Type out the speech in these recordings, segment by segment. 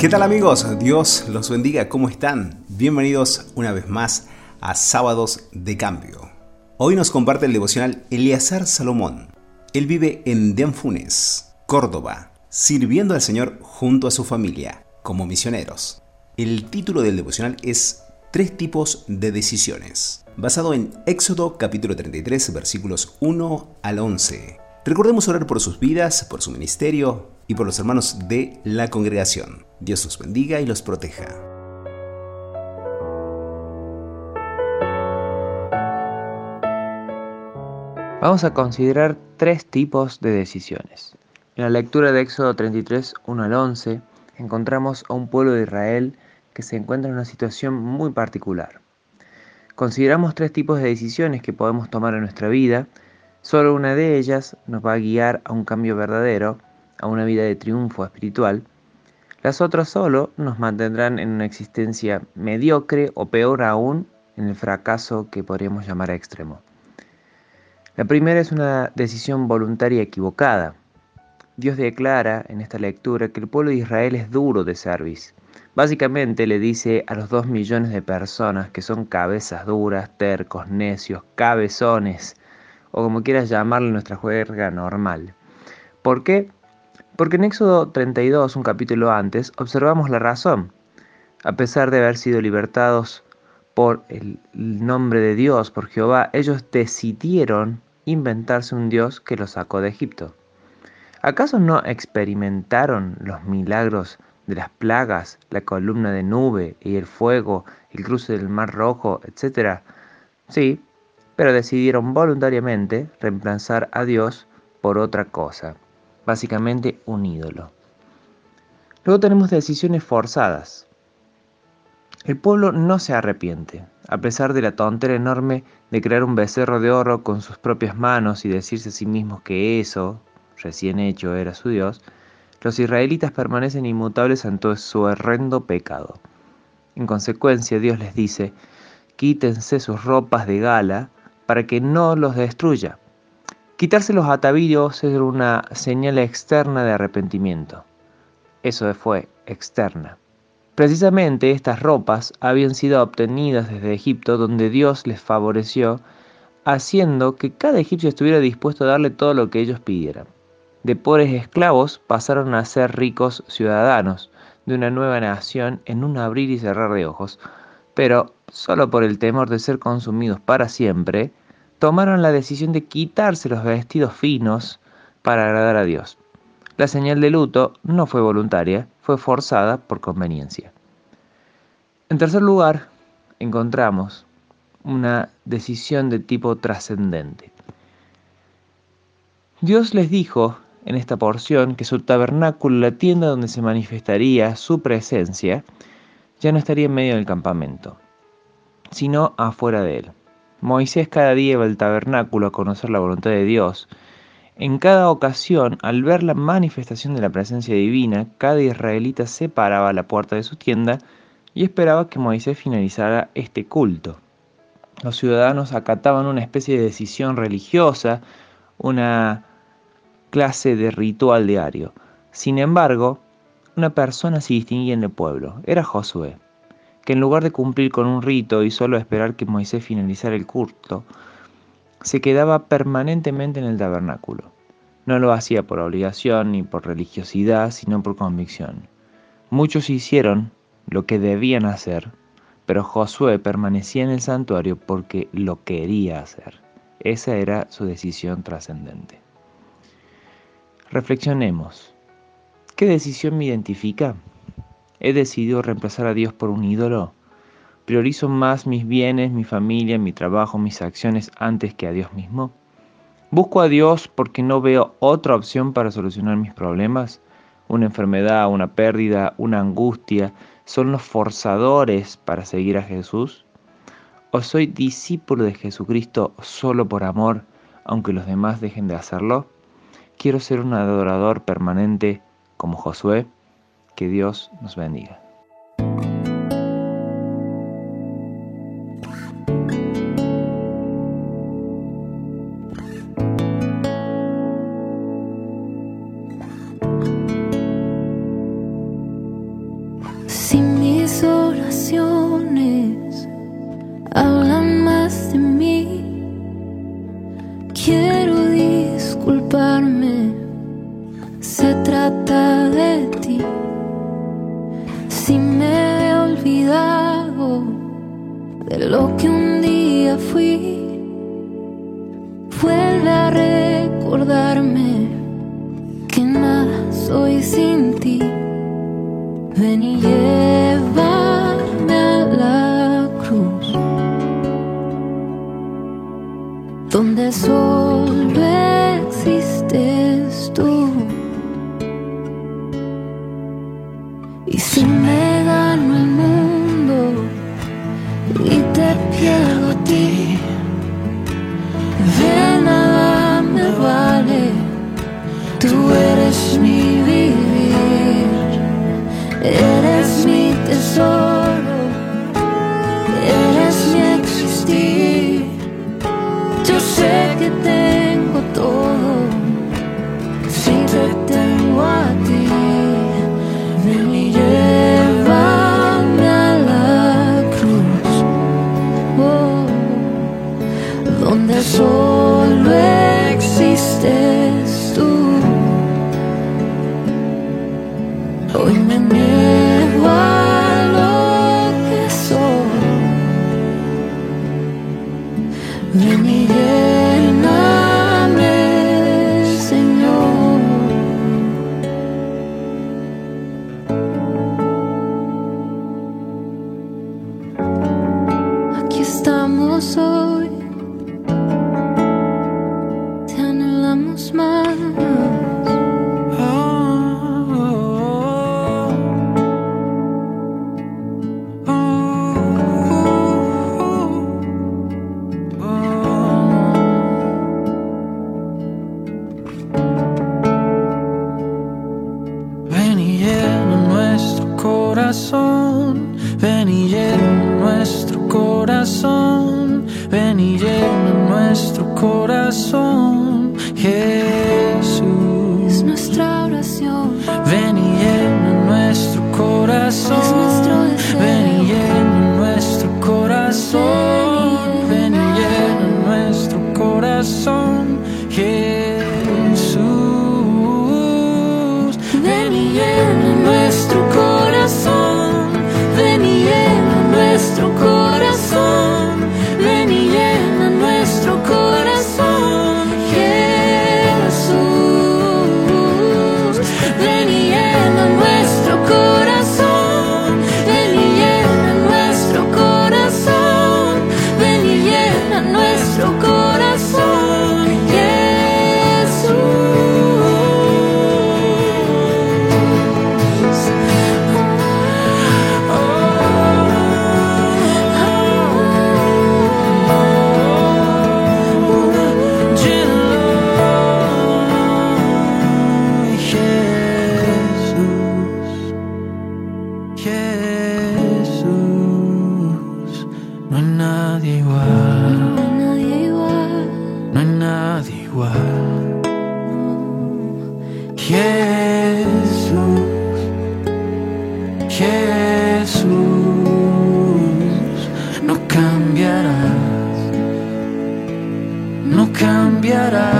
¿Qué tal amigos? Dios los bendiga, ¿cómo están? Bienvenidos una vez más a Sábados de Cambio. Hoy nos comparte el devocional Eleazar Salomón. Él vive en Denfunes, Córdoba, sirviendo al Señor junto a su familia, como misioneros. El título del devocional es Tres tipos de decisiones, basado en Éxodo capítulo 33 versículos 1 al 11. Recordemos orar por sus vidas, por su ministerio y por los hermanos de la congregación. Dios los bendiga y los proteja. Vamos a considerar tres tipos de decisiones. En la lectura de Éxodo 33, 1 al 11, encontramos a un pueblo de Israel que se encuentra en una situación muy particular. Consideramos tres tipos de decisiones que podemos tomar en nuestra vida. Solo una de ellas nos va a guiar a un cambio verdadero, a una vida de triunfo espiritual, las otras solo nos mantendrán en una existencia mediocre o peor aún en el fracaso que podríamos llamar extremo. La primera es una decisión voluntaria equivocada. Dios declara en esta lectura que el pueblo de Israel es duro de servicio. Básicamente le dice a los dos millones de personas que son cabezas duras, tercos, necios, cabezones, o como quieras llamarle nuestra juerga normal. ¿Por qué? Porque en Éxodo 32, un capítulo antes, observamos la razón. A pesar de haber sido libertados por el nombre de Dios, por Jehová, ellos decidieron inventarse un Dios que los sacó de Egipto. ¿Acaso no experimentaron los milagros de las plagas, la columna de nube y el fuego, el cruce del mar rojo, etcétera? Sí, pero decidieron voluntariamente reemplazar a Dios por otra cosa básicamente un ídolo. Luego tenemos decisiones forzadas. El pueblo no se arrepiente, a pesar de la tontera enorme de crear un becerro de oro con sus propias manos y decirse a sí mismos que eso, recién hecho, era su Dios, los israelitas permanecen inmutables ante su horrendo pecado. En consecuencia, Dios les dice, quítense sus ropas de gala para que no los destruya. Quitarse los atavíos es una señal externa de arrepentimiento. Eso fue externa. Precisamente estas ropas habían sido obtenidas desde Egipto donde Dios les favoreció, haciendo que cada egipcio estuviera dispuesto a darle todo lo que ellos pidieran. De pobres esclavos pasaron a ser ricos ciudadanos de una nueva nación en un abrir y cerrar de ojos, pero solo por el temor de ser consumidos para siempre, tomaron la decisión de quitarse los vestidos finos para agradar a Dios. La señal de luto no fue voluntaria, fue forzada por conveniencia. En tercer lugar, encontramos una decisión de tipo trascendente. Dios les dijo en esta porción que su tabernáculo, la tienda donde se manifestaría su presencia, ya no estaría en medio del campamento, sino afuera de él. Moisés cada día iba al tabernáculo a conocer la voluntad de Dios. En cada ocasión, al ver la manifestación de la presencia divina, cada israelita se paraba a la puerta de su tienda y esperaba que Moisés finalizara este culto. Los ciudadanos acataban una especie de decisión religiosa, una clase de ritual diario. Sin embargo, una persona se distinguía en el pueblo, era Josué que en lugar de cumplir con un rito y solo esperar que Moisés finalizara el culto, se quedaba permanentemente en el tabernáculo. No lo hacía por obligación ni por religiosidad, sino por convicción. Muchos hicieron lo que debían hacer, pero Josué permanecía en el santuario porque lo quería hacer. Esa era su decisión trascendente. Reflexionemos. ¿Qué decisión me identifica? ¿He decidido reemplazar a Dios por un ídolo? ¿Priorizo más mis bienes, mi familia, mi trabajo, mis acciones antes que a Dios mismo? ¿Busco a Dios porque no veo otra opción para solucionar mis problemas? Una enfermedad, una pérdida, una angustia son los forzadores para seguir a Jesús? ¿O soy discípulo de Jesucristo solo por amor, aunque los demás dejen de hacerlo? Quiero ser un adorador permanente como Josué. Dios nos bendiga. Si mis oraciones hablan más de mí, quiero disculparme. Se trata de ti. Si me he olvidado de lo que un día fui, vuelve a recordarme que nada soy sin ti. Ven y llévame a la cruz, donde solo Ven y llena nuestro corazón, ven y llena nuestro corazón, ven y llena nuestro corazón, Jesús. Es nuestra oración, Ven y llena nuestro corazón. Es nuestro No hay nadie igual. No hay nadie igual. No hay nadie igual. Jesús, Jesús, no cambiarás, no cambiarás.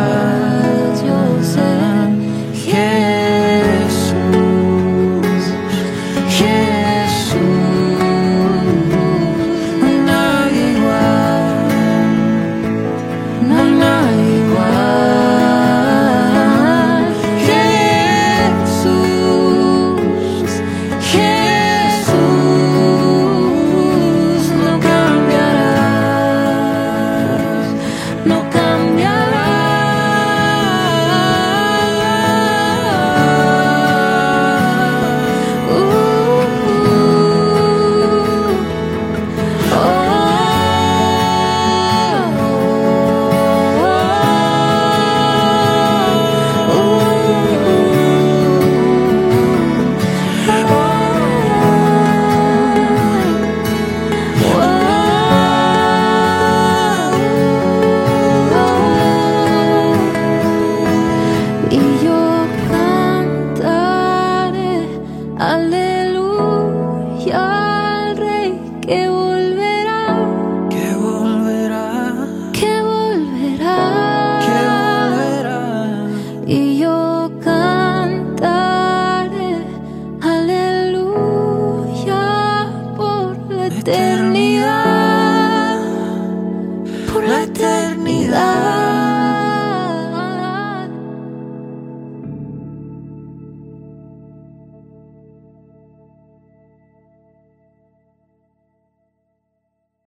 그대로